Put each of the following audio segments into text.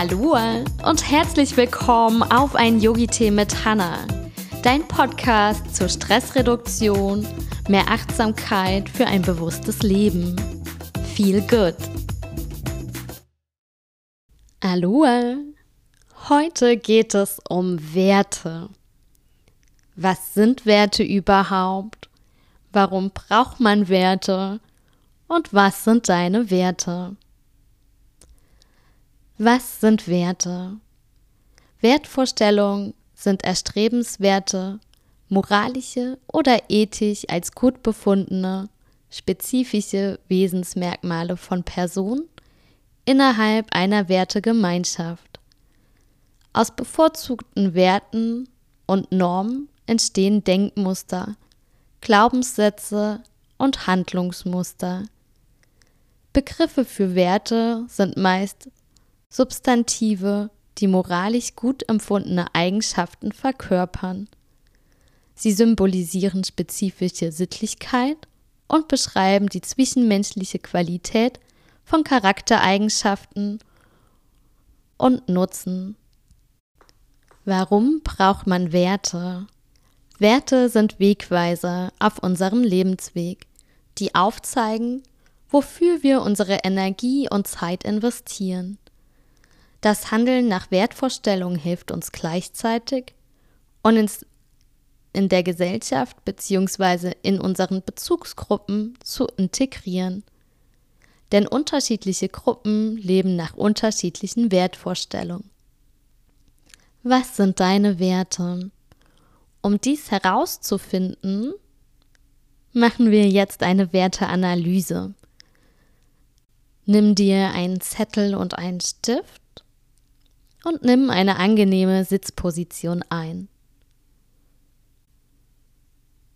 Hallo und herzlich willkommen auf ein Yogi-Tee mit Hanna, dein Podcast zur Stressreduktion, mehr Achtsamkeit für ein bewusstes Leben. Feel good. Hallo. Heute geht es um Werte. Was sind Werte überhaupt? Warum braucht man Werte? Und was sind deine Werte? Was sind Werte? Wertvorstellungen sind erstrebenswerte, moralische oder ethisch als gut befundene, spezifische Wesensmerkmale von Personen innerhalb einer Wertegemeinschaft. Aus bevorzugten Werten und Normen entstehen Denkmuster, Glaubenssätze und Handlungsmuster. Begriffe für Werte sind meist Substantive, die moralisch gut empfundene Eigenschaften verkörpern. Sie symbolisieren spezifische Sittlichkeit und beschreiben die zwischenmenschliche Qualität von Charaktereigenschaften und Nutzen. Warum braucht man Werte? Werte sind Wegweiser auf unserem Lebensweg, die aufzeigen, wofür wir unsere Energie und Zeit investieren. Das Handeln nach Wertvorstellungen hilft uns gleichzeitig und ins, in der Gesellschaft bzw. in unseren Bezugsgruppen zu integrieren. Denn unterschiedliche Gruppen leben nach unterschiedlichen Wertvorstellungen. Was sind deine Werte? Um dies herauszufinden, machen wir jetzt eine Werteanalyse. Nimm dir einen Zettel und einen Stift und nimm eine angenehme Sitzposition ein.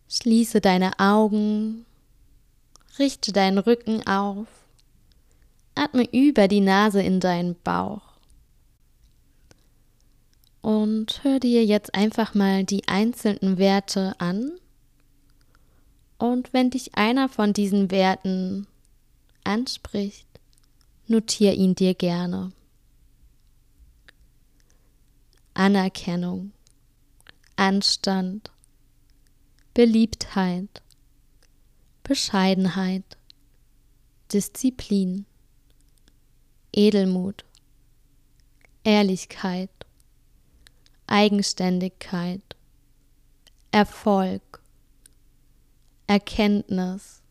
Schließe deine Augen, richte deinen Rücken auf, atme über die Nase in deinen Bauch und hör dir jetzt einfach mal die einzelnen Werte an. Und wenn dich einer von diesen Werten anspricht, notier ihn dir gerne. Anerkennung, Anstand, Beliebtheit, Bescheidenheit, Disziplin, Edelmut, Ehrlichkeit, Eigenständigkeit, Erfolg, Erkenntnis,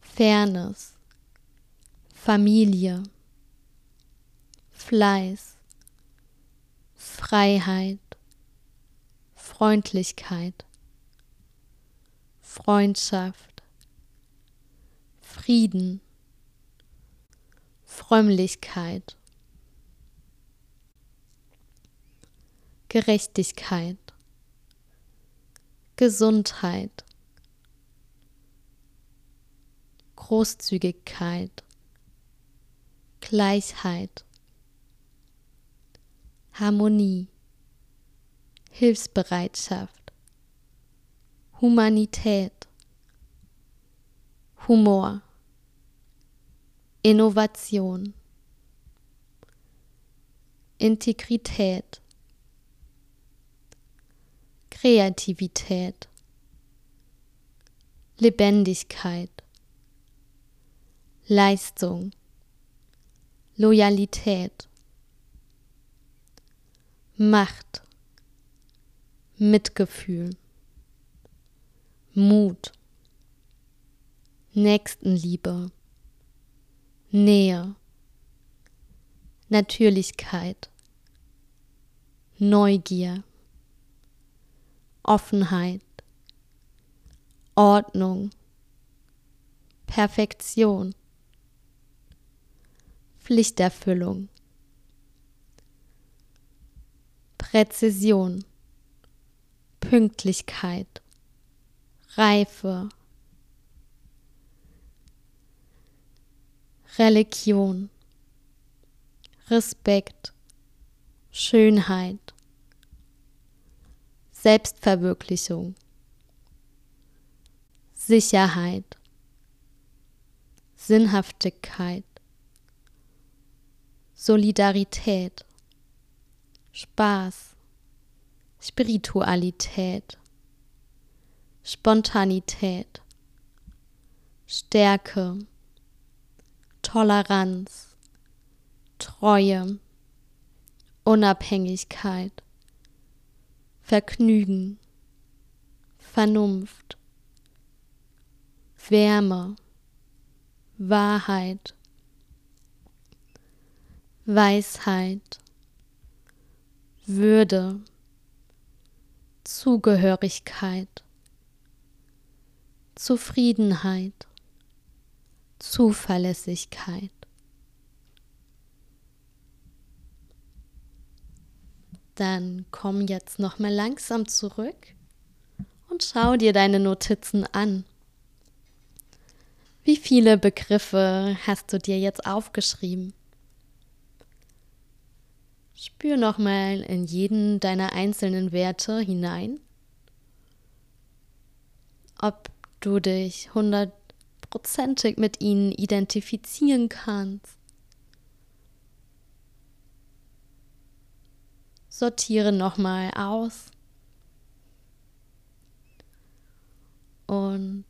Fairness, Familie, Fleiß, Freiheit, Freundlichkeit, Freundschaft, Frieden, Frömmlichkeit, Gerechtigkeit, Gesundheit, Großzügigkeit, Gleichheit, Harmonie, Hilfsbereitschaft, Humanität, Humor, Innovation, Integrität, Kreativität, Lebendigkeit, Leistung, Loyalität, Macht, Mitgefühl, Mut, Nächstenliebe, Nähe, Natürlichkeit, Neugier, Offenheit, Ordnung, Perfektion, Pflichterfüllung, Präzision, Pünktlichkeit, Reife, Religion, Respekt, Schönheit, Selbstverwirklichung, Sicherheit, Sinnhaftigkeit, Solidarität, Spaß, Spiritualität, Spontanität, Stärke, Toleranz, Treue, Unabhängigkeit, Vergnügen, Vernunft, Wärme, Wahrheit, Weisheit, Würde, Zugehörigkeit, Zufriedenheit, Zuverlässigkeit. Dann komm jetzt noch mal langsam zurück und schau dir deine Notizen an. Wie viele Begriffe hast du dir jetzt aufgeschrieben? Spür noch mal in jeden deiner einzelnen Werte hinein, ob du dich hundertprozentig mit ihnen identifizieren kannst. Sortiere nochmal aus. Und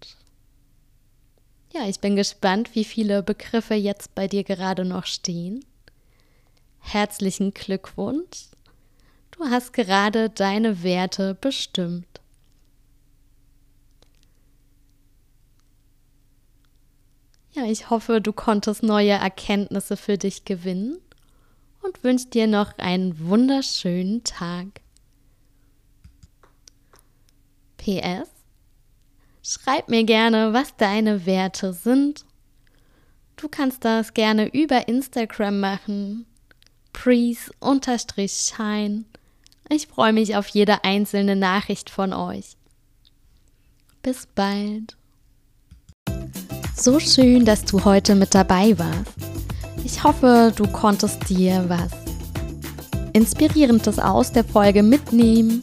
ja, ich bin gespannt, wie viele Begriffe jetzt bei dir gerade noch stehen. Herzlichen Glückwunsch. Du hast gerade deine Werte bestimmt. Ja, ich hoffe, du konntest neue Erkenntnisse für dich gewinnen und wünsche dir noch einen wunderschönen Tag. PS. Schreib mir gerne, was deine Werte sind. Du kannst das gerne über Instagram machen. Prees-Shine. Ich freue mich auf jede einzelne Nachricht von euch. Bis bald. So schön, dass du heute mit dabei warst. Ich hoffe, du konntest dir was Inspirierendes aus der Folge mitnehmen.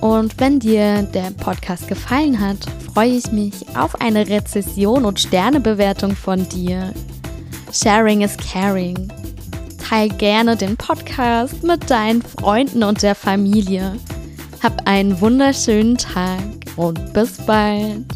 Und wenn dir der Podcast gefallen hat, freue ich mich auf eine Rezession und Sternebewertung von dir. Sharing is caring. Teil gerne den Podcast mit deinen Freunden und der Familie. Hab einen wunderschönen Tag und bis bald.